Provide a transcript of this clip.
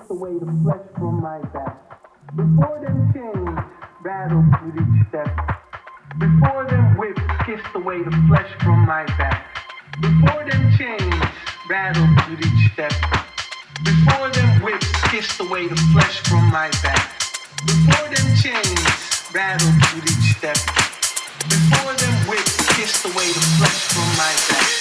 ripped away the flesh from my back. Before them chains rattled with each step. Before them whips kissed away the flesh from my back. Before them chains rattled with each step. Before them whips kissed away the flesh from my back. Before them chains rattled with each step. Before them whips kissed away the flesh from my back.